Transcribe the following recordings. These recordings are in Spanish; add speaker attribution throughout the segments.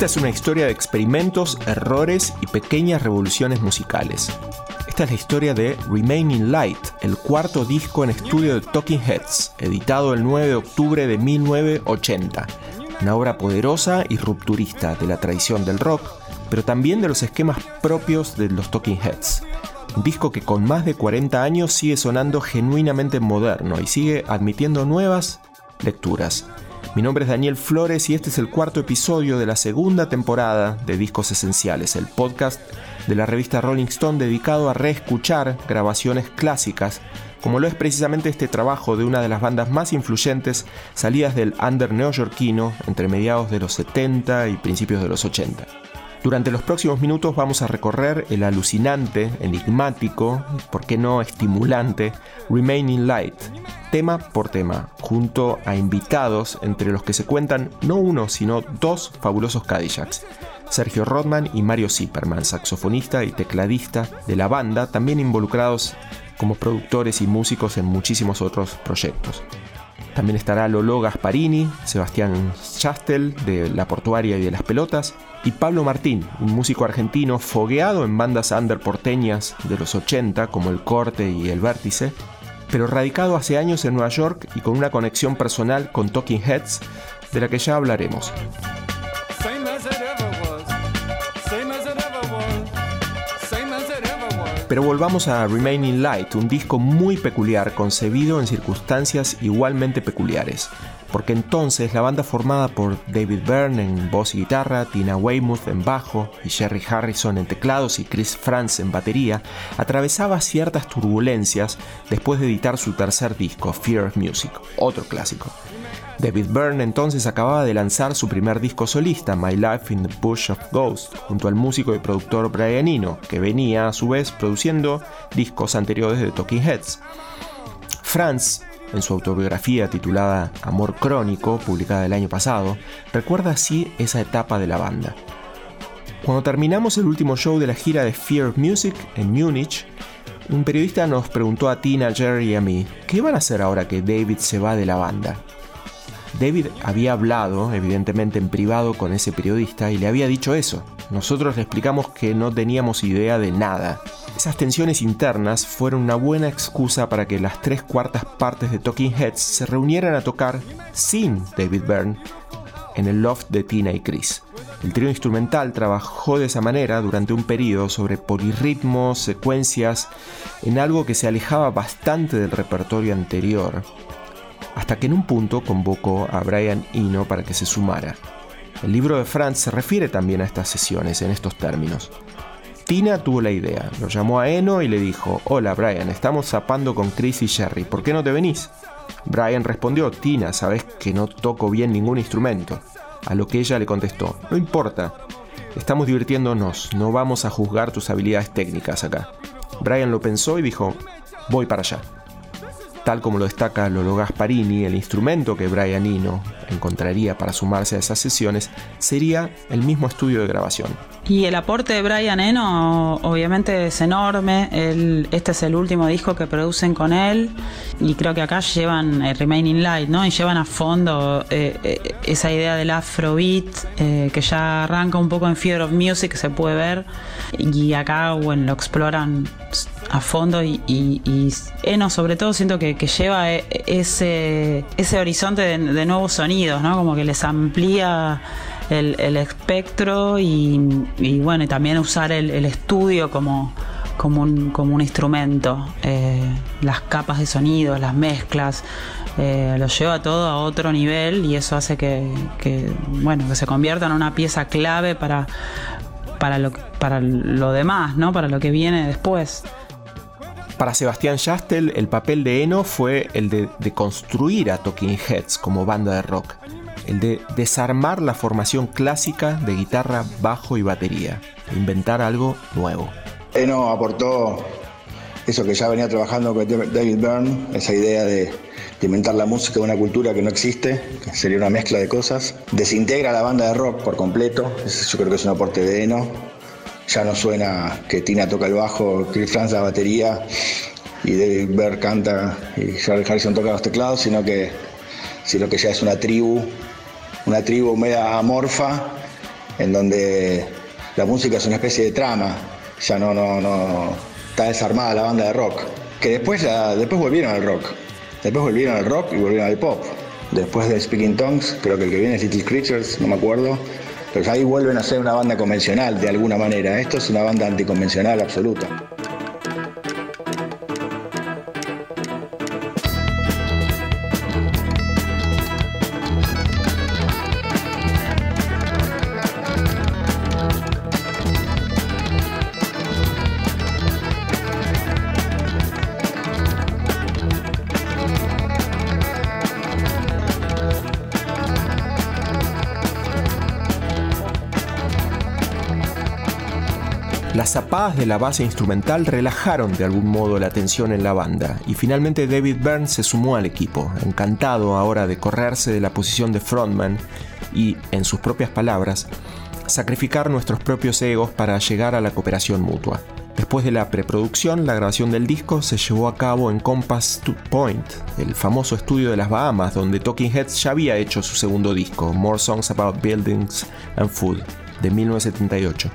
Speaker 1: Esta es una historia de experimentos, errores y pequeñas revoluciones musicales. Esta es la historia de Remaining Light, el cuarto disco en estudio de Talking Heads, editado el 9 de octubre de 1980. Una obra poderosa y rupturista de la tradición del rock, pero también de los esquemas propios de los Talking Heads. Un disco que con más de 40 años sigue sonando genuinamente moderno y sigue admitiendo nuevas lecturas. Mi nombre es Daniel Flores y este es el cuarto episodio de la segunda temporada de Discos Esenciales, el podcast de la revista Rolling Stone dedicado a reescuchar grabaciones clásicas, como lo es precisamente este trabajo de una de las bandas más influyentes salidas del under neoyorquino entre mediados de los 70 y principios de los 80. Durante los próximos minutos vamos a recorrer el alucinante, enigmático, por qué no estimulante, Remaining Light, tema por tema, junto a invitados entre los que se cuentan no uno, sino dos fabulosos Cadillacs. Sergio Rodman y Mario Zipperman, saxofonista y tecladista de la banda, también involucrados como productores y músicos en muchísimos otros proyectos. También estará Lolo Gasparini, Sebastián Chastel de La Portuaria y de las Pelotas, y Pablo Martín, un músico argentino fogueado en bandas under porteñas de los 80 como El Corte y El Vértice, pero radicado hace años en Nueva York y con una conexión personal con Talking Heads, de la que ya hablaremos. Pero volvamos a Remaining Light, un disco muy peculiar, concebido en circunstancias igualmente peculiares. Porque entonces la banda formada por David Byrne en voz y guitarra, Tina Weymouth en bajo y Jerry Harrison en teclados y Chris Franz en batería, atravesaba ciertas turbulencias después de editar su tercer disco, Fear of Music, otro clásico. David Byrne entonces acababa de lanzar su primer disco solista, My Life in the Bush of Ghosts, junto al músico y productor Brian Eno, que venía a su vez produciendo discos anteriores de Talking Heads. Franz, en su autobiografía titulada Amor Crónico, publicada el año pasado, recuerda así esa etapa de la banda. Cuando terminamos el último show de la gira de Fear Music en Múnich, un periodista nos preguntó a Tina, Jerry y a mí, ¿qué van a hacer ahora que David se va de la banda? David había hablado, evidentemente en privado, con ese periodista y le había dicho eso. Nosotros le explicamos que no teníamos idea de nada. Esas tensiones internas fueron una buena excusa para que las tres cuartas partes de Talking Heads se reunieran a tocar sin David Byrne en el loft de Tina y Chris. El trío instrumental trabajó de esa manera durante un periodo sobre polirritmos, secuencias, en algo que se alejaba bastante del repertorio anterior, hasta que en un punto convocó a Brian Eno para que se sumara. El libro de Franz se refiere también a estas sesiones en estos términos. Tina tuvo la idea, lo llamó a Eno y le dijo, hola Brian, estamos zapando con Chris y Jerry, ¿por qué no te venís? Brian respondió, Tina, sabes que no toco bien ningún instrumento. A lo que ella le contestó, no importa, estamos divirtiéndonos, no vamos a juzgar tus habilidades técnicas acá. Brian lo pensó y dijo, voy para allá. Tal como lo destaca Lolo Gasparini, el instrumento que Brian Eno encontraría para sumarse a esas sesiones sería el mismo estudio de grabación.
Speaker 2: Y el aporte de Brian Eno obviamente es enorme. este es el último disco que producen con él y creo que acá llevan el Remaining Light, ¿no? Y llevan a fondo eh, eh, esa idea del afrobeat eh, que ya arranca un poco en Fear of Music, se puede ver. Y acá, bueno, lo exploran a fondo y, Eno sobre todo siento que, lleva ese, ese horizonte de, nuevos sonidos, ¿no? Como que les amplía el, espectro y, bueno, y también usar el, estudio como, como, un, como un instrumento. Eh, las capas de sonido, las mezclas, eh, lo lleva todo a otro nivel y eso hace que, bueno, que se convierta en una pieza clave para, para, lo, para lo demás, ¿no? para lo que viene después.
Speaker 1: Para Sebastián Jastel, el papel de Eno fue el de, de construir a Talking Heads como banda de rock el de desarmar la formación clásica de guitarra, bajo y batería, inventar algo nuevo.
Speaker 3: Eno aportó eso que ya venía trabajando con David Byrne, esa idea de, inventar la música de una cultura que no existe, que sería una mezcla de cosas. Desintegra la banda de rock por completo, yo creo que es un aporte de Eno. Ya no suena que Tina toca el bajo, Chris Franz la batería y David Byrne canta y Charlie Harrison toca los teclados, sino que, sino que ya es una tribu, una tribu media amorfa, en donde la música es una especie de trama, ya no, no, no está desarmada la banda de rock. Que después, después volvieron al rock. Después volvieron al rock y volvieron al pop. Después de Speaking Tongues, creo que el que viene es Little Creatures, no me acuerdo. Pero ahí vuelven a ser una banda convencional de alguna manera. Esto es una banda anticonvencional absoluta.
Speaker 1: Las zapadas de la base instrumental relajaron de algún modo la tensión en la banda y finalmente David Byrne se sumó al equipo, encantado ahora de correrse de la posición de frontman y, en sus propias palabras, sacrificar nuestros propios egos para llegar a la cooperación mutua. Después de la preproducción, la grabación del disco se llevó a cabo en Compass Point, el famoso estudio de las Bahamas, donde Talking Heads ya había hecho su segundo disco, More Songs About Buildings and Food, de 1978.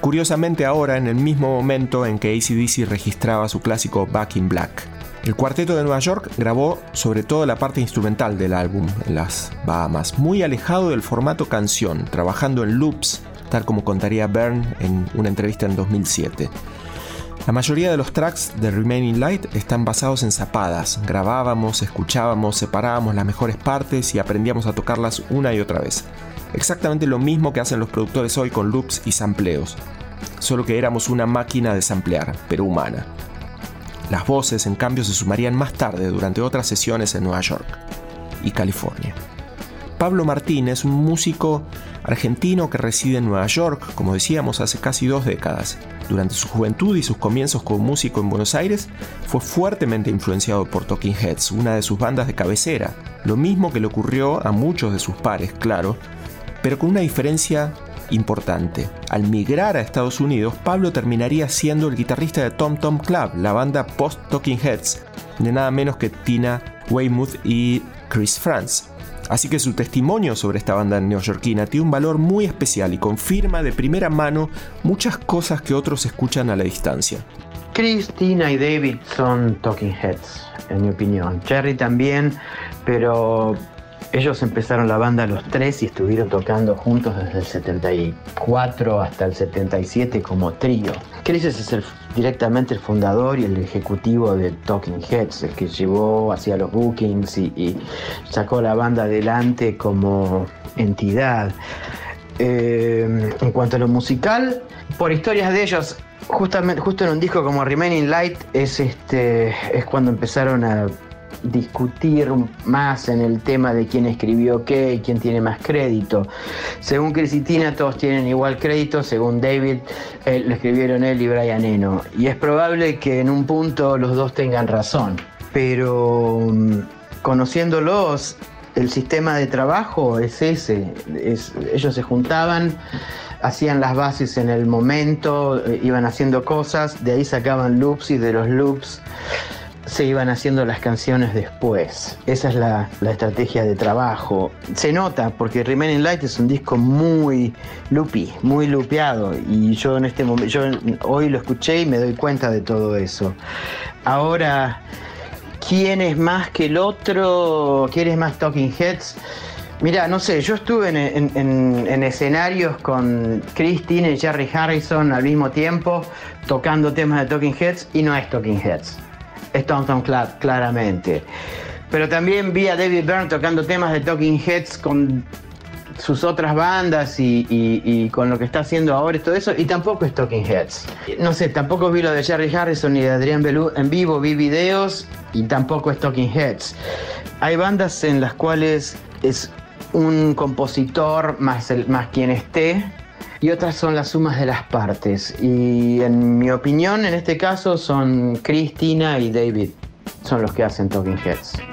Speaker 1: Curiosamente ahora en el mismo momento en que ACDC registraba su clásico Back in Black. El cuarteto de Nueva York grabó sobre todo la parte instrumental del álbum en las Bahamas, muy alejado del formato canción, trabajando en loops, tal como contaría Byrne en una entrevista en 2007. La mayoría de los tracks de Remaining Light están basados en zapadas. Grabábamos, escuchábamos, separábamos las mejores partes y aprendíamos a tocarlas una y otra vez. Exactamente lo mismo que hacen los productores hoy con loops y sampleos, solo que éramos una máquina de samplear, pero humana. Las voces, en cambio, se sumarían más tarde durante otras sesiones en Nueva York y California. Pablo Martín es un músico argentino que reside en Nueva York, como decíamos, hace casi dos décadas. Durante su juventud y sus comienzos como músico en Buenos Aires, fue fuertemente influenciado por Talking Heads, una de sus bandas de cabecera, lo mismo que le ocurrió a muchos de sus pares, claro, pero con una diferencia importante. Al migrar a Estados Unidos, Pablo terminaría siendo el guitarrista de Tom Tom Club, la banda post Talking Heads, de nada menos que Tina Weymouth y Chris Franz. Así que su testimonio sobre esta banda neoyorquina tiene un valor muy especial y confirma de primera mano muchas cosas que otros escuchan a la distancia.
Speaker 4: Chris, Tina y David son Talking Heads, en mi opinión. Jerry también, pero ellos empezaron la banda los tres y estuvieron tocando juntos desde el 74 hasta el 77 como trío. Chris es el, directamente el fundador y el ejecutivo de Talking Heads, el que llevó hacia los bookings y, sacó la banda adelante como entidad. Eh, en cuanto a lo musical, por historias de ellos, justamente, justo en un disco como Remaining Light es, este, es cuando empezaron a discutir más en el tema de quién escribió qué y quién tiene más crédito. Según Tina todos tienen igual crédito, según David, eh, lo escribieron él y Brian Eno. Y es probable que en un punto los dos tengan razón, pero mm, conociéndolos, el sistema de trabajo es ese. ellos se juntaban hacían las bases en el momento, eh, iban haciendo cosas, de ahí sacaban loops y de los loops se iban haciendo las canciones después. Esa es la, estrategia de trabajo. Se nota porque Remaining Light es un disco muy loopy, muy lupeado y yo en este momento, yo hoy lo escuché y me doy cuenta de todo eso. Ahora, ¿quién es más que el otro? ¿Quién es más Talking Heads? Mira, no sé, yo estuve en, en, escenarios con Christine y Jerry Harrison al mismo tiempo tocando temas de Talking Heads y no es Talking Heads Tom Club, claramente. Pero también vi a David Byrne tocando temas de Talking Heads con sus otras bandas y, con lo que está haciendo ahora y todo eso, y tampoco es Talking Heads. No sé, tampoco vi lo de Jerry Harrison ni de Adrián Belú en vivo, vi videos y tampoco es Talking Heads. Hay bandas en las cuales es un compositor más, el, más quien esté, y otras son las sumas de las partes. Y en mi opinión, en este caso, son Cristina y David, son los que hacen Talking Heads.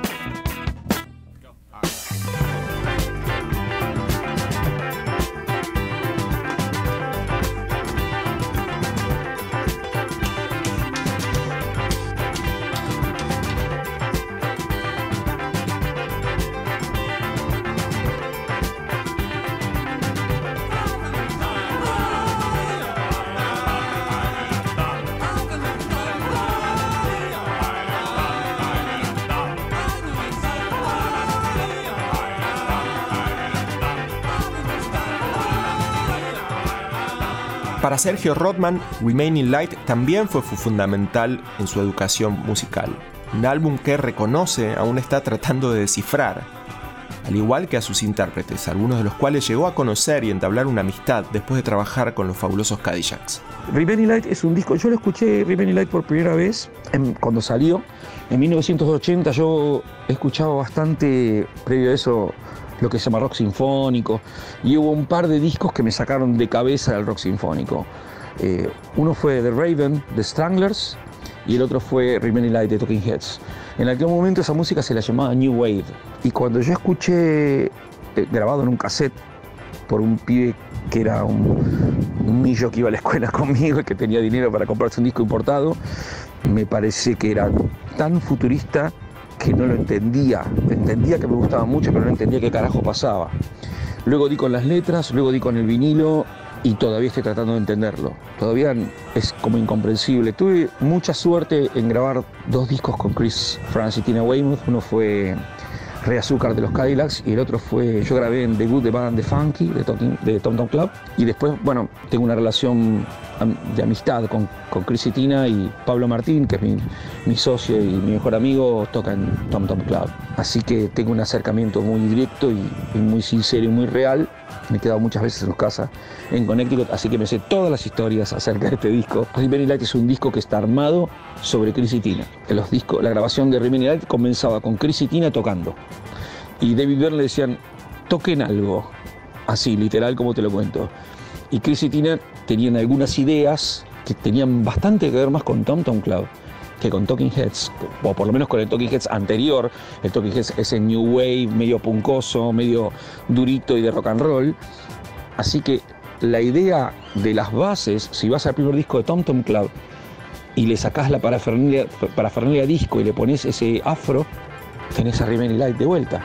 Speaker 1: Para Sergio Rodman, Remaining Light también fue fundamental en su educación musical. Un álbum que reconoce aún está tratando de descifrar, al igual que a sus intérpretes, algunos de los cuales llegó a conocer y entablar una amistad después de trabajar con los fabulosos Cadillacs.
Speaker 5: Remaining Light es un disco, yo lo escuché Remaining Light por primera vez cuando salió, en 1980 yo he escuchado bastante, previo a eso, lo que se llama rock sinfónico, y hubo un par de discos que me sacaron de cabeza del rock sinfónico. Eh, uno fue The Raven, The Stranglers, y el otro fue Remaining Light de Talking Heads. En aquel momento esa música se la llamaba New Wave, y cuando yo escuché, eh, grabado en un cassette por un pibe que era un, un que iba a la escuela conmigo y que tenía dinero para comprarse un disco importado, me parece que era tan futurista que no lo entendía. Entendía que me gustaba mucho, pero no entendía qué carajo pasaba. Luego di con las letras, luego di con el vinilo y todavía estoy tratando de entenderlo. Todavía es como incomprensible. Tuve mucha suerte en grabar dos discos con Chris Francis Tina Weymouth. Uno fue Re Azúcar de los Cadillacs y el otro fue, yo grabé en The Good, The Bad and The Funky de, Tom, de Tom Club y después, bueno, tengo una relación de amistad con, con Chris y Tina y Pablo Martín, que es mi, mi socio y mi mejor amigo, toca en Tom Tom Club. Así que tengo un acercamiento muy directo y muy sincero y muy real me he quedado muchas veces en los casas en Connecticut, así que me sé todas las historias acerca de este disco. Remaining Light es un disco que está armado sobre Chris y Tina. Los discos, la grabación de Remaining Light comenzaba con Chris y Tina tocando. Y David Byrne le decían, toquen algo. Así, literal como te lo cuento. Y Chris y Tina tenían algunas ideas que tenían bastante que ver más con Tom Tom Club con Talking Heads, o por lo menos con el Talking Heads anterior, el Talking Heads ese New Wave, medio puncoso, medio durito y de rock and roll. Así que la idea de las bases, si vas al primer disco de Tom Tom Club y le sacás la parafernalia, parafernalia disco y le pones ese afro, tenés a Remaining Light de vuelta.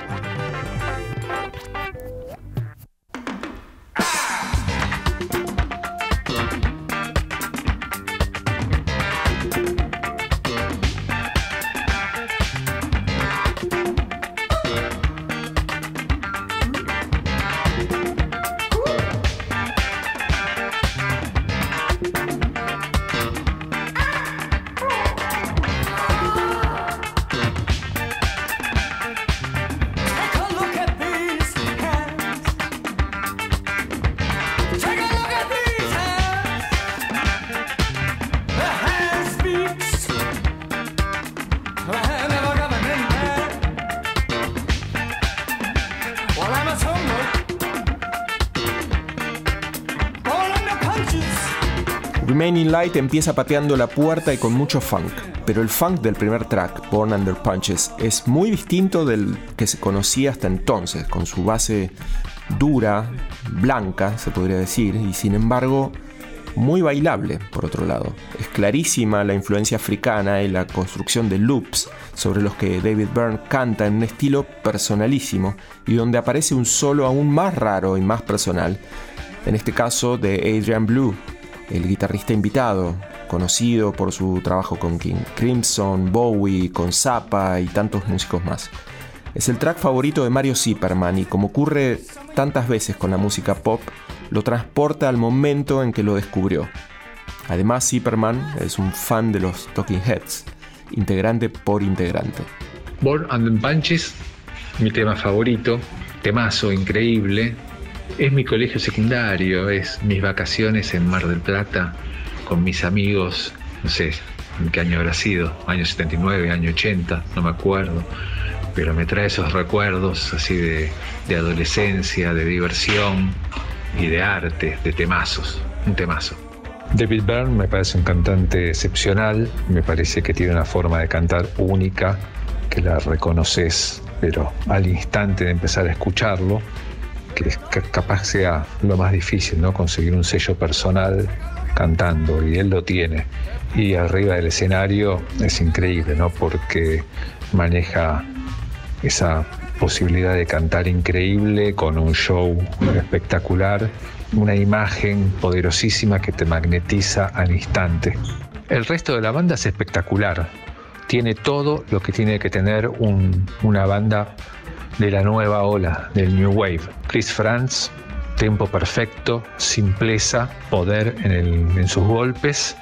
Speaker 1: Light empieza pateando la puerta y con mucho funk, pero el funk del primer track, Born Under Punches, es muy distinto del que se conocía hasta entonces, con su base dura, blanca, se podría decir, y sin embargo muy bailable, por otro lado. Es clarísima la influencia africana y la construcción de loops sobre los que David Byrne canta en un estilo personalísimo y donde aparece un solo aún más raro y más personal, en este caso de Adrian Blue, el guitarrista invitado, conocido por su trabajo con King Crimson, Bowie, con Zappa y tantos músicos más. Es el track favorito de Mario Zipperman y como ocurre tantas veces con la música pop, lo transporta al momento en que lo descubrió. Además, Zipperman es un fan de los Talking Heads, integrante por integrante.
Speaker 6: Born and Punches, mi tema favorito, temazo increíble, es mi colegio secundario, es mis vacaciones en Mar del Plata con mis amigos, no sé en qué año habrá sido, año 79, año 80, no me acuerdo, pero me trae esos recuerdos así de, de adolescencia, de diversión, y de arte, de temazos, un temazo. David Byrne me parece un cantante excepcional, me parece que tiene una forma de cantar única, que la reconoces, pero al instante de empezar a escucharlo, que capaz sea lo más difícil, ¿no? Conseguir un sello personal cantando, y él lo tiene. Y arriba del escenario es increíble, ¿no? Porque maneja esa posibilidad de cantar increíble con un show espectacular una imagen poderosísima que te magnetiza al instante. El resto de la banda es espectacular. Tiene todo lo que tiene que tener una banda de la nueva ola, del New Wave. Chris Franz, tempo perfecto, simpleza, poder en, sus golpes.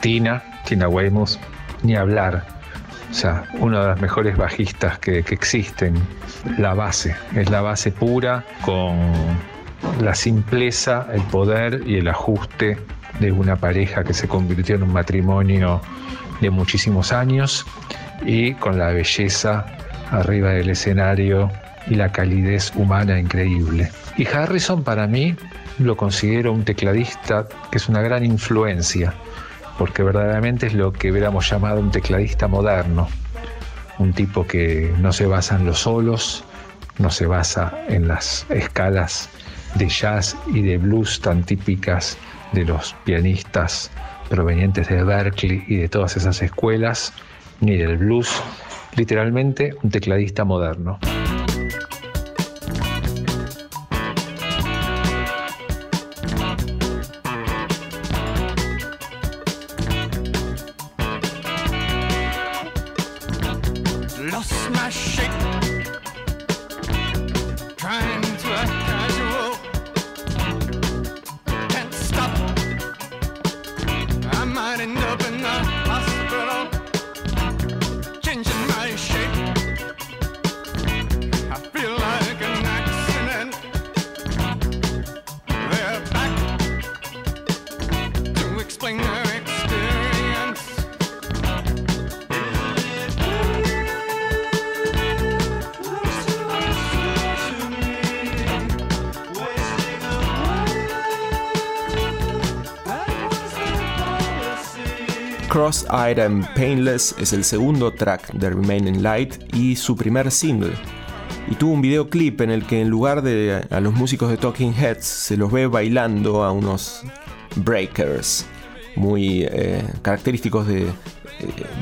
Speaker 6: Tina, Tina Weymouth, ni hablar. O sea, una de las mejores bajistas que, que existen. La base, es la base pura con la simpleza, el poder y el ajuste de una pareja que se convirtió en un matrimonio de muchísimos años y con la belleza arriba del escenario y la calidez humana increíble. Y Harrison para mí lo considero un tecladista que es una gran influencia, porque verdaderamente es lo que hubiéramos llamado un tecladista moderno, un tipo que no se basa en los solos, no se basa en las escalas de jazz y de blues tan típicas de los pianistas provenientes de Berkeley y de todas esas escuelas, ni del blues, literalmente un tecladista moderno.
Speaker 1: Cross-Eyed and Painless es el segundo track de Remaining Light y su primer single. Y tuvo un videoclip en el que en lugar de a los músicos de Talking Heads se los ve bailando a unos breakers muy eh, característicos eh,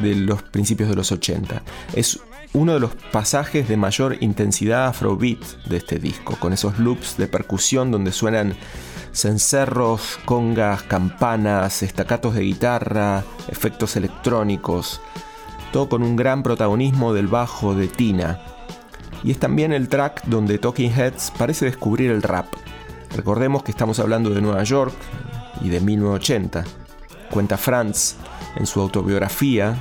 Speaker 1: de los principios de los 80. Es uno de los pasajes de mayor intensidad afrobeat de este disco, con esos loops de percusión donde suenan cencerros, congas, campanas, estacatos de guitarra, efectos electrónicos, todo con un gran protagonismo del bajo de Tina. Y es también el track donde Talking Heads parece descubrir el rap. Recordemos que estamos hablando de Nueva York y de 1980. Cuenta Franz en su autobiografía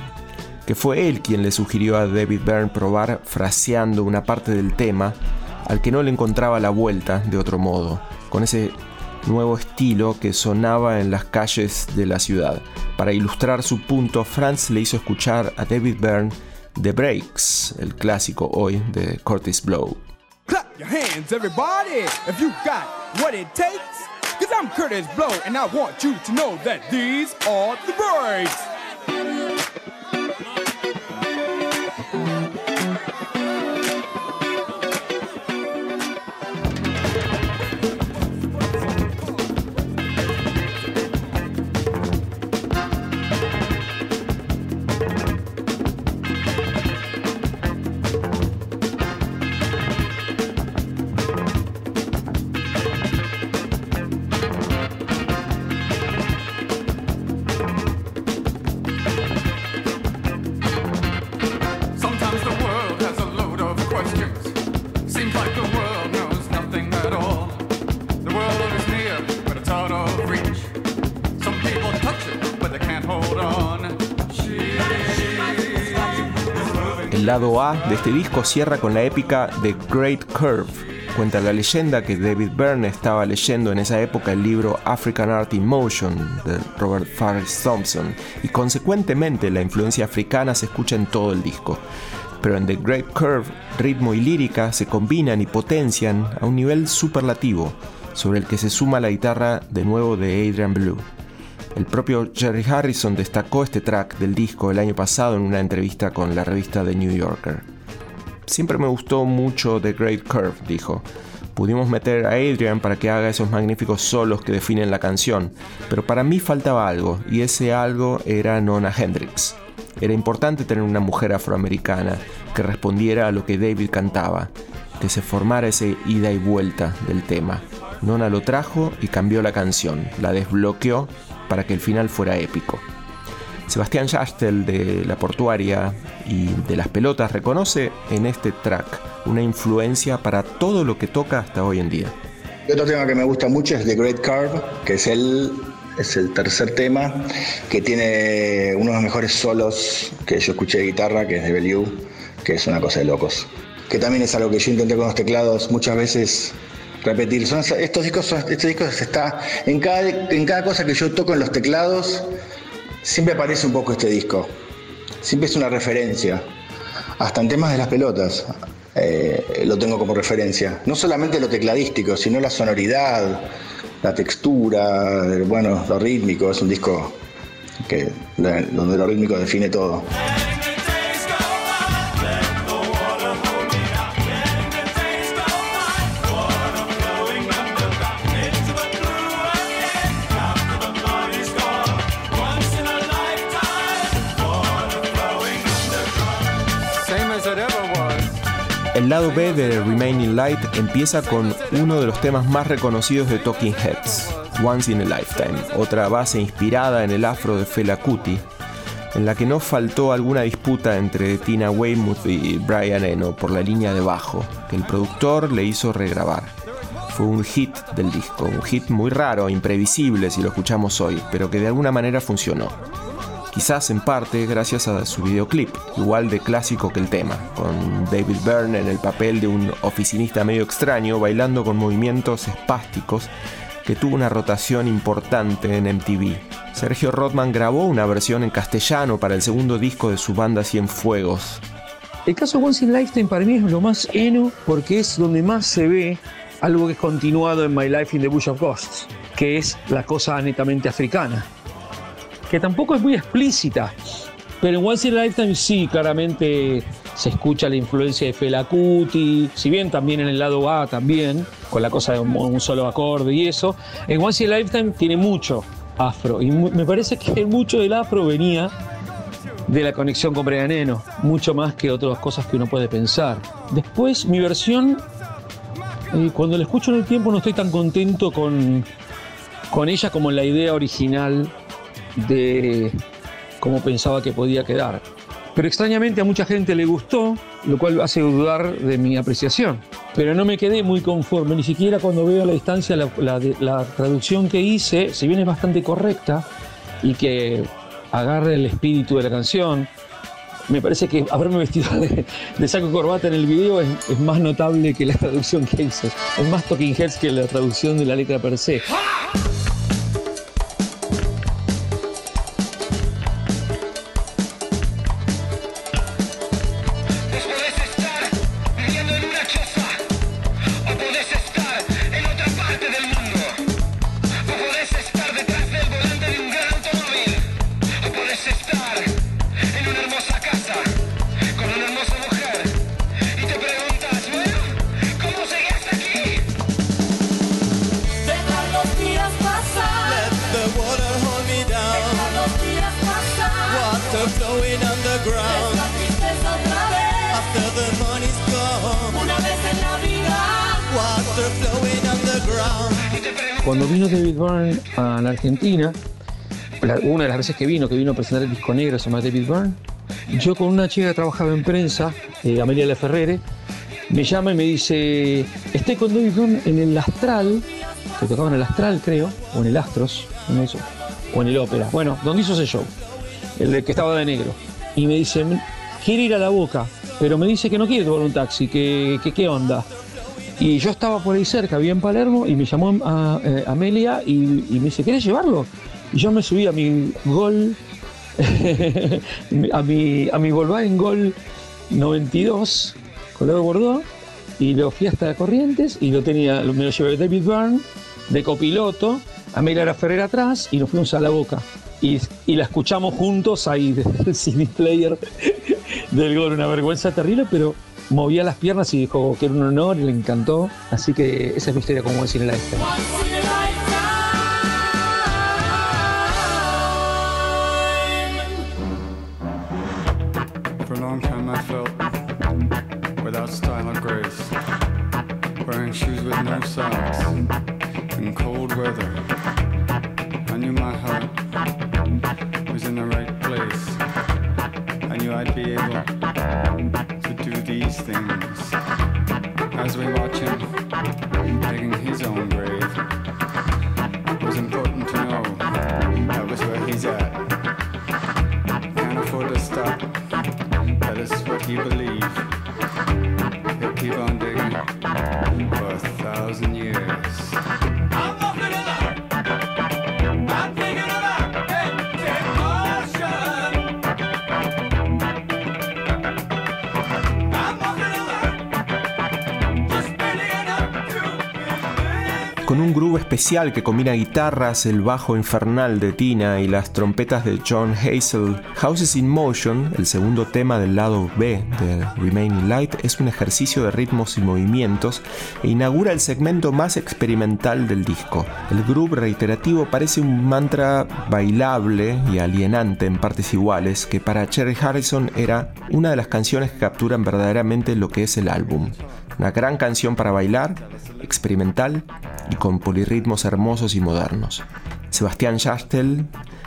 Speaker 1: que fue él quien le sugirió a David Byrne probar fraseando una parte del tema al que no le encontraba la vuelta de otro modo, con ese nuevo estilo que sonaba en las calles de la ciudad. Para ilustrar su punto, Franz le hizo escuchar a David Byrne The Breaks, el clásico hoy de Curtis Blow. Clap your hands, everybody, if you got what it takes. Cause I'm Curtis Blow, and I want you to know that these are the breaks. Lado A de este disco cierra con la épica The Great Curve. Cuenta la leyenda que David Byrne estaba leyendo en esa época el libro African Art in Motion de Robert Farris Thompson y consecuentemente la influencia africana se escucha en todo el disco. Pero en The Great Curve, ritmo y lírica se combinan y potencian a un nivel superlativo. sobre el que se suma la guitarra de nuevo de Adrian Blue. El propio Jerry Harrison destacó este track del disco el año pasado en una entrevista con la revista The New Yorker. Siempre me gustó mucho The Great Curve, dijo. Pudimos meter a Adrian para que haga esos magníficos solos que definen la canción, pero para mí faltaba algo, y ese algo era Nona Hendrix. Era importante tener una mujer afroamericana que respondiera a lo que David cantaba, que se formara ese ida y vuelta del tema. Nona lo trajo y cambió la canción, la desbloqueó para que el final fuera épico. Sebastián Yastel de La Portuaria y de Las Pelotas reconoce en este track una influencia para todo lo que toca hasta hoy en día.
Speaker 3: otro tema que me gusta mucho es The Great Curve, que es el, es el tercer tema, que tiene uno de los mejores solos que yo escuché de guitarra, que es de Belieu, que es una cosa de locos. Que también es algo que yo intenté con los teclados muchas veces repetir. Son, estos discos, estos discos está en cada, en cada cosa que yo toco en los teclados, siempre aparece un poco este disco. Siempre es una referencia. Hasta en temas de las pelotas eh, lo tengo como referencia. No solamente lo tecladístico, sino la sonoridad, la textura, bueno, lo rítmico. Es un disco que, donde lo rítmico define todo.
Speaker 1: El lado B de Remaining Light empieza con uno de los temas más reconocidos de Talking Heads, Once in a Lifetime, otra base inspirada en el afro de Fela Kuti, en la que no faltó alguna disputa entre Tina Weymouth y Brian Eno por la línea de bajo, que el productor le hizo regrabar. Fue un hit del disco, un hit muy raro, imprevisible si lo escuchamos hoy, pero que de alguna manera funcionó quizás en parte gracias a su videoclip, igual de clásico que el tema, con David Byrne en el papel de un oficinista medio extraño bailando con movimientos espásticos que tuvo una rotación importante en MTV. Sergio Rodman grabó una versión en castellano para el segundo disco de su banda Cienfuegos.
Speaker 5: El caso Once in Lifetime para mí es lo más eno porque es donde más se ve algo que es continuado en My Life in the Bush of Ghosts, que es la cosa netamente africana que tampoco es muy explícita. Pero en Once in a Lifetime sí, claramente se escucha la influencia de Fela Kuti, si bien también en el lado A también, con la cosa de un, solo acorde y eso. En Once in a Lifetime tiene mucho afro y me parece que mucho del afro venía de la conexión con Brian Eno, mucho más que otras cosas que uno puede pensar. Después mi versión, eh, cuando la escucho en el tiempo no estoy tan contento con, con ella como la idea original de cómo pensaba que podía quedar. Pero extrañamente a mucha gente le gustó, lo cual hace dudar de mi apreciación. Pero no me quedé muy conforme, ni siquiera cuando veo a la distancia la, traducción que hice, si bien es bastante correcta y que agarre el espíritu de la canción, me parece que haberme vestido de, saco corbata en el video es, es, más notable que la traducción que hice. Es más Talking Heads que la traducción de la letra per se. Cuando vino David Byrne a la Argentina, una de las veces que vino, que vino a presentar el disco negro, se llama David Byrne, yo con una chica que trabajaba en prensa, eh, Amelia La Ferrere, me llama y me dice, estoy con David Byrne en el Astral, que tocaba en el Astral creo, o en el Astros, o en el Ópera, bueno, donde hizo ese show, el que estaba de negro. Y me dice, quiere ir a la boca, pero me dice que no quiere tomar un taxi, que qué onda. Y yo estaba por ahí cerca, había en Palermo, y me llamó a, eh, Amelia y, me dice, ¿quieres llevarlo? Y yo me subí a mi gol, a mi, a mi en Gol 92, color Bordeaux, y lo fui hasta Corrientes y lo tenía, me lo llevé David Byrne de copiloto, Amelia era Ferrer atrás y nos fuimos a la boca. Y, la escuchamos juntos ahí desde el CD player del gol, una vergüenza terrible, pero movía las piernas y dijo que era un honor y le encantó. Así que esa es mi historia como decir en la
Speaker 1: con que combina guitarras, el bajo infernal de Tina y las trompetas de John Hazel. Houses in Motion, el segundo tema del lado B de Remaining Light, es un ejercicio de ritmos y movimientos e inaugura el segmento más experimental del disco. El groove reiterativo parece un mantra bailable y alienante en partes iguales que para Cherry Harrison era una de las canciones que capturan verdaderamente lo que es el álbum. Una gran canción para bailar, experimental y con polirritmos hermosos y modernos. Sebastián Yastel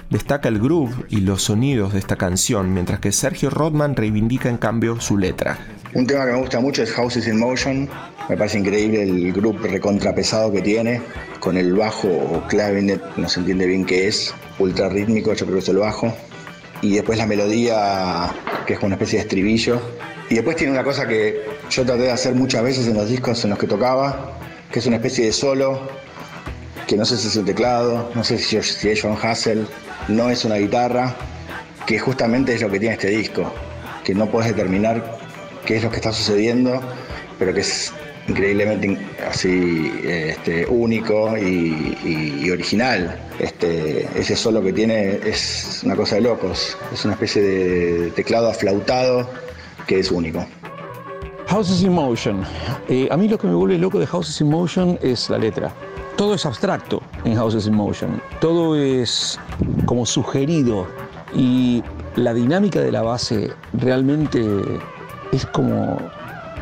Speaker 1: destaca el groove y los sonidos de esta canción, mientras que Sergio Rodman reivindica en cambio su letra.
Speaker 3: Un tema que me gusta mucho es Houses in Motion. Me parece increíble el groove recontrapesado que tiene, con el bajo o clavinet, no se entiende bien qué es, ultra rítmico, yo creo que es el bajo. Y después la melodía, que es como una especie de estribillo, y después tiene una cosa que yo traté de hacer muchas veces en los discos en los que tocaba, que es una especie de solo, que no sé si es un teclado, no sé si es John Hassel, no es una guitarra, que justamente es lo que tiene este disco, que no puedes determinar qué es lo que está sucediendo, pero que es increíblemente así este, único y, original. Este, ese solo que tiene es una cosa de locos, es una especie de teclado aflautado que es único.
Speaker 5: Houses in Motion. Eh, a mí lo que me vuelve loco de Houses in Motion es la letra. Todo es abstracto en Houses in Motion. Todo es como sugerido y la dinámica de la base realmente es como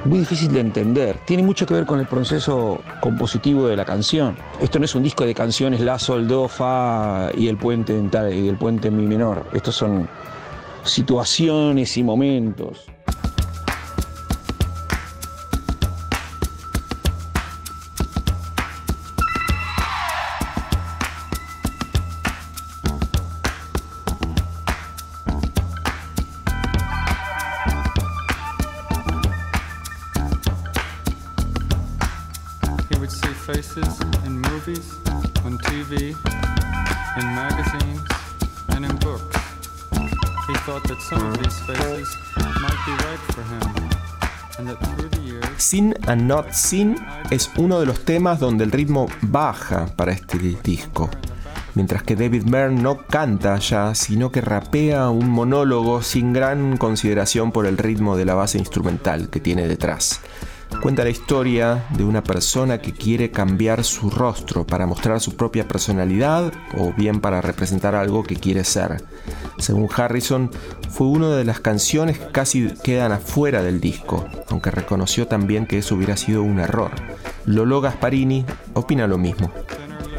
Speaker 5: muy difícil de entender. Tiene mucho que ver con el proceso compositivo de la canción. Esto no es un disco de canciones La, Sol, Do, Fa y el puente en, y el puente en Mi menor. Estos son situaciones y momentos.
Speaker 1: And Not Sin es uno de los temas donde el ritmo baja para este disco. Mientras que David Byrne no canta ya, sino que rapea un monólogo sin gran consideración por el ritmo de la base instrumental que tiene detrás cuenta la historia de una persona que quiere cambiar su rostro para mostrar su propia personalidad o bien para representar algo que quiere ser. Según Harrison, fue una de las canciones que casi quedan afuera del disco, aunque reconoció también que eso hubiera sido un error. Lolo Gasparini opina lo mismo.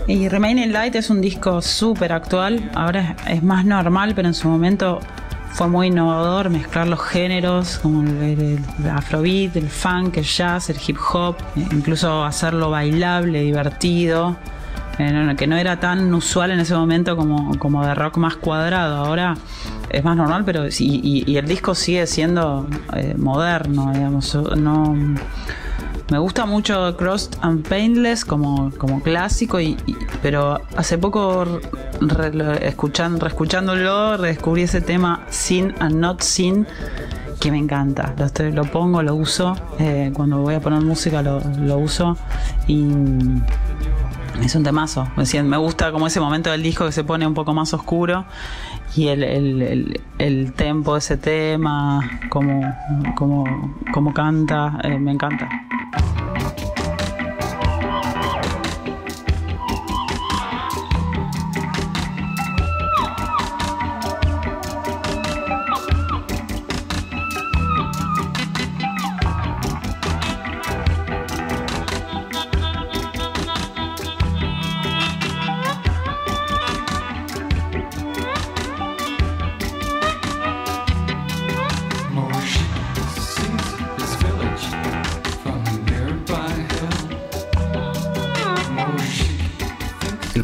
Speaker 2: Y Remaining Light es un disco súper actual, ahora es más normal, pero en su momento fue muy innovador mezclar los géneros como el, afrobeat, el funk, el jazz, el hip hop, eh, incluso hacerlo bailable, divertido, eh, que no era tan usual en ese momento como, como de rock más cuadrado. Ahora es más normal, pero y, el disco sigue siendo eh, moderno, digamos, no me gusta mucho Crossed and Painless como, como clásico, y, pero hace poco escuchando, reescuchándolo descubrí ese tema Sin and Not Sin que me encanta. Lo, lo pongo, lo uso. Eh, cuando voy a poner música lo, uso. Y, Es un temazo. Me gusta como ese momento del disco que se pone un poco más oscuro y el, el, el, tempo de ese tema, como, como, como canta, eh, me encanta.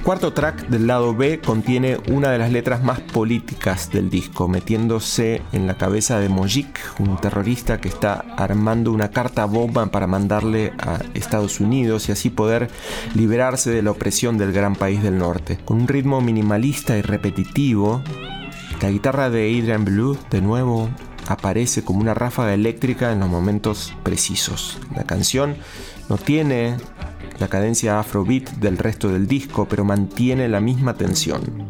Speaker 1: Cuarto track del lado B contiene una de las letras más políticas del disco, metiéndose en la cabeza de Mojik, un terrorista que está armando una carta bomba para mandarle a Estados Unidos y así poder liberarse de la opresión del gran país del norte. Con un ritmo minimalista y repetitivo, la guitarra de Adrian Blue de nuevo aparece como una ráfaga eléctrica en los momentos precisos. La canción no tiene la cadencia afrobeat del resto del disco, pero mantiene la misma tensión.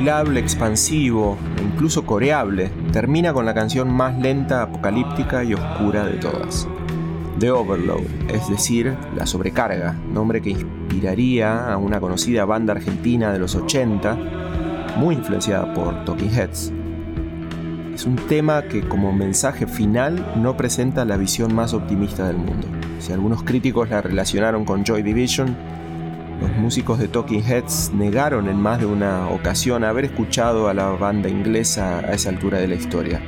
Speaker 1: Bailable, expansivo e incluso coreable termina con la canción más lenta, apocalíptica y oscura de todas. The Overload, es decir, La Sobrecarga, nombre que inspiraría a una conocida banda argentina de los 80, muy influenciada por Talking Heads. Es un tema que como mensaje final no presenta la visión más optimista del mundo. Si algunos críticos la relacionaron con Joy Division, los músicos de Talking Heads negaron en más de una ocasión haber escuchado a la banda inglesa a esa altura de la historia.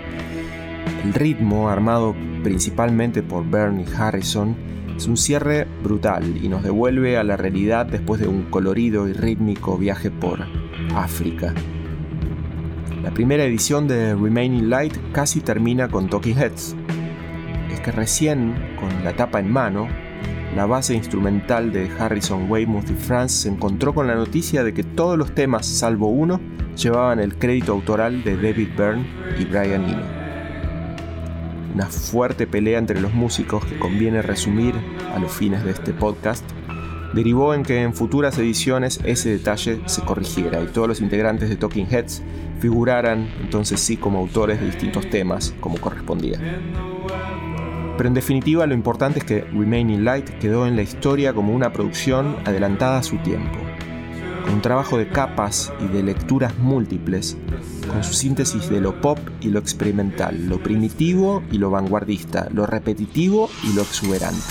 Speaker 1: El ritmo, armado principalmente por Bernie Harrison, es un cierre brutal y nos devuelve a la realidad después de un colorido y rítmico viaje por África. La primera edición de Remaining Light casi termina con Talking Heads. Es que recién, con la tapa en mano, la base instrumental de Harrison Weymouth y France se encontró con la noticia de que todos los temas, salvo uno, llevaban el crédito autoral de David Byrne y Brian Eno. Una fuerte pelea entre los músicos que conviene resumir a los fines de este podcast derivó en que en futuras ediciones ese detalle se corrigiera y todos los integrantes de Talking Heads figuraran entonces sí como autores de distintos temas como correspondía. Pero en definitiva lo importante es que Remaining Light quedó en la historia como una producción adelantada a su tiempo, con un trabajo de capas y de lecturas múltiples, con su síntesis de lo pop y lo experimental, lo primitivo y lo vanguardista, lo repetitivo y lo exuberante.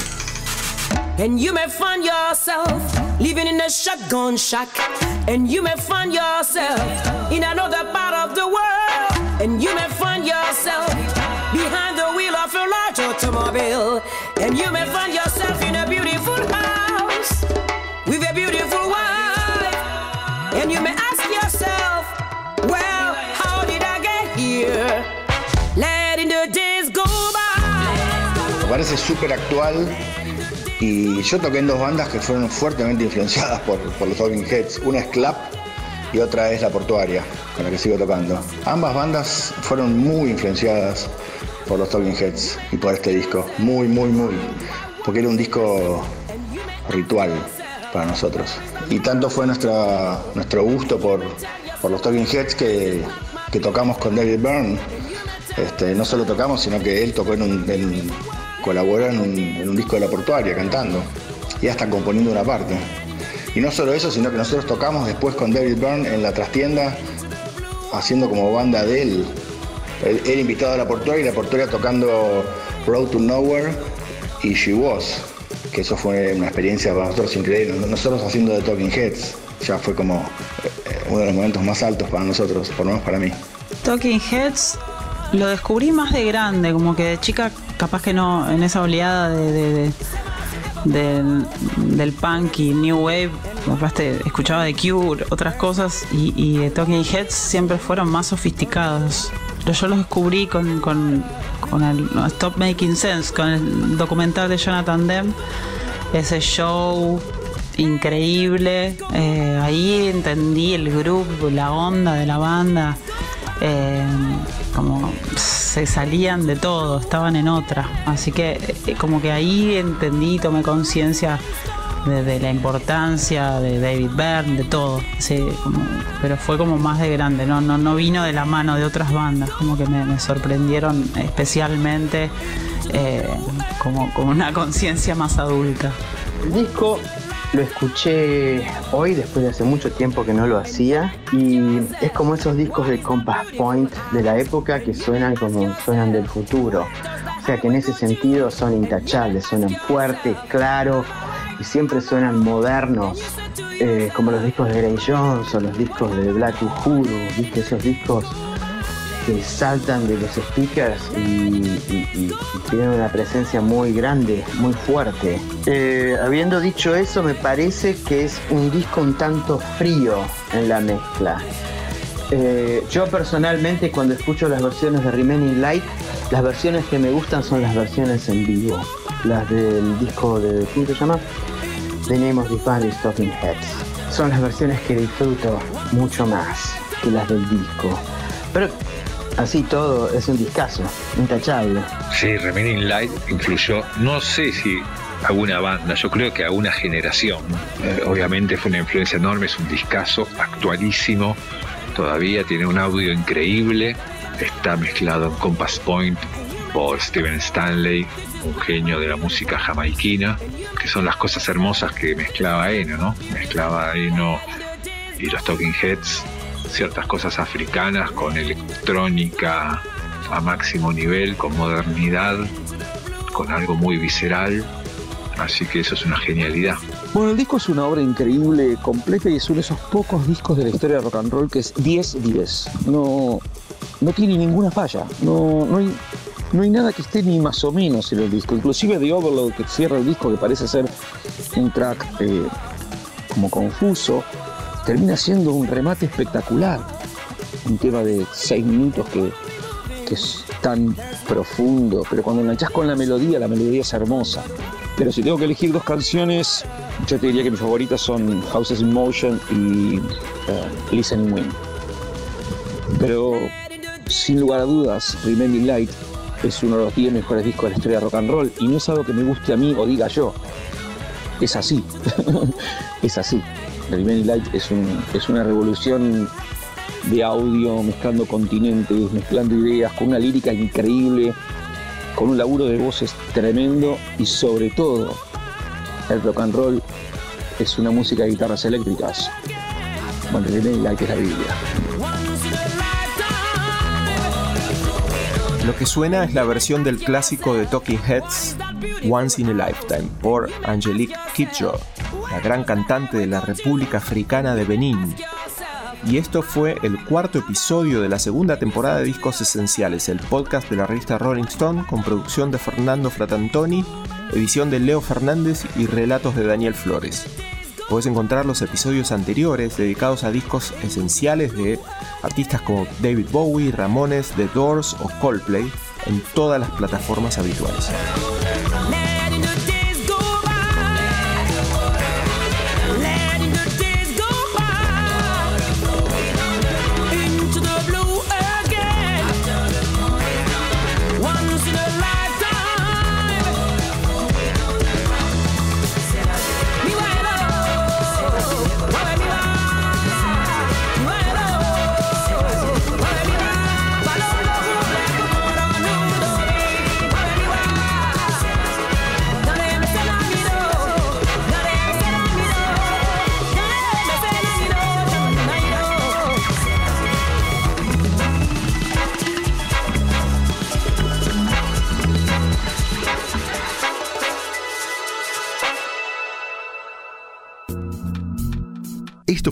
Speaker 1: And you may find yourself living in a shotgun shack. And you may find yourself in another part of the world. And you may find yourself behind the wheel of a large automobile. And you may find yourself in a beautiful house with a beautiful wife. And you may ask yourself, well, how did I get here? Letting the days go by.
Speaker 3: Parece súper actual Y yo toqué en dos bandas que fueron fuertemente influenciadas por, los Talking Heads. Una es Clap y otra es La Portuaria, con la que sigo tocando. Ambas bandas fueron muy influenciadas por los Talking Heads y por este disco. Muy, muy, muy. Porque era un disco ritual para nosotros. Y tanto fue nuestra, nuestro gusto por, los Talking Heads que, tocamos con David Byrne. Este, no solo tocamos, sino que él tocó en un, colaboró en un, disco de la portuaria cantando y hasta componiendo una parte. Y no solo eso, sino que nosotros tocamos después con David Byrne en la trastienda, haciendo como banda de él Él, invitado a la Portuaria y la Portuaria tocando Road to Nowhere y She Was, que eso fue una experiencia para nosotros increíble. Nosotros haciendo de Talking Heads, ya fue como eh, uno de los momentos más altos para nosotros, por lo menos para mí.
Speaker 2: Talking Heads lo descubrí más de grande, como que de chica capaz que no, en esa oleada de, del, punk y New Wave, escuchaba de Cure, otras cosas, y, y Talking Heads siempre fueron más sofisticados. Yo los descubrí con, con, con el Stop Making Sense, con el documental de Jonathan Demme, ese show increíble. Eh, ahí entendí el grupo, la onda de la banda. Eh, como se salían de todo, estaban en otra. Así que eh, como que ahí entendí, tomé conciencia de, la importancia de David Byrne, de todo. pero fue como más de grande, no, no, no vino de la mano de otras bandas, como que me, sorprendieron especialmente como con una conciencia más adulta.
Speaker 4: El disco lo escuché hoy, después de hace mucho tiempo que no lo hacía, y es como esos discos de Compass Point de la época que suenan como suenan del futuro. O sea que en ese sentido son intachables, suenan fuertes, claros y siempre suenan modernos, eh, como los discos de Grey Jones o los discos de Black Uhuru, ¿viste? Esos discos que saltan de los speakers y, tienen una presencia muy grande, muy fuerte. Eh, habiendo dicho eso, me parece que es un disco un tanto frío en la mezcla. Eh, yo personalmente cuando escucho las versiones de Remaining Light, las versiones que me gustan son las versiones en vivo, las del disco de, ¿cómo se llama? The Name of the Band Talking Heads. Son las versiones que disfruto mucho más que las del disco. Pero así todo es un discazo, intachable.
Speaker 6: Sí, Remaining Light influyó, no sé si a una banda, yo creo que a una generación. Eh, obviamente fue una influencia enorme, es un discazo actualísimo, todavía tiene un audio increíble, está mezclado en Compass Point por Steven Stanley, un genio de la música jamaiquina, que son las cosas hermosas que mezclaba Eno, ¿no? Mezclaba Eno y los Talking Heads ciertas cosas africanas con electrónica a máximo nivel, con modernidad, con algo muy visceral. Así que eso es una genialidad.
Speaker 5: Bueno, el disco es una obra increíble, completa y es uno de esos pocos discos de la historia de rock and roll que es 10-10. No, no tiene ninguna falla. No, no, hay, no hay nada que esté ni más o menos en el disco. Inclusive The Overload que cierra el disco, que parece ser un track eh, como confuso, termina siendo un remate espectacular. Un tema de seis minutos que, es tan profundo, pero cuando enganchas con la melodía, la melodía es hermosa. Pero si tengo que elegir dos canciones, yo te diría que mis favoritas son Houses in Motion y uh, Listening Wind. Pero sin lugar a dudas, Remaining Light es uno de los 10 mejores discos de la historia de rock and roll y no es algo que me guste a mí o diga yo. Es así. es así. Remaining Light es, una revolución de audio, mezclando continentes, mezclando ideas, con una lírica increíble, con un laburo de voces tremendo y sobre todo el rock and roll es una música de guitarras eléctricas. Bueno, Remaining Light es la Biblia.
Speaker 1: Lo que suena es la versión del clásico de Talking Heads, Once in a Lifetime, por Angelique Kidjo, la gran cantante de la República Africana de Benín. Y esto fue el cuarto episodio de la segunda temporada de Discos Esenciales, el podcast de la revista Rolling Stone con producción de Fernando Fratantoni, edición de Leo Fernández y relatos de Daniel Flores. Puedes encontrar los episodios anteriores dedicados a discos esenciales de artistas como David Bowie, Ramones, The Doors o Coldplay en todas las plataformas habituales.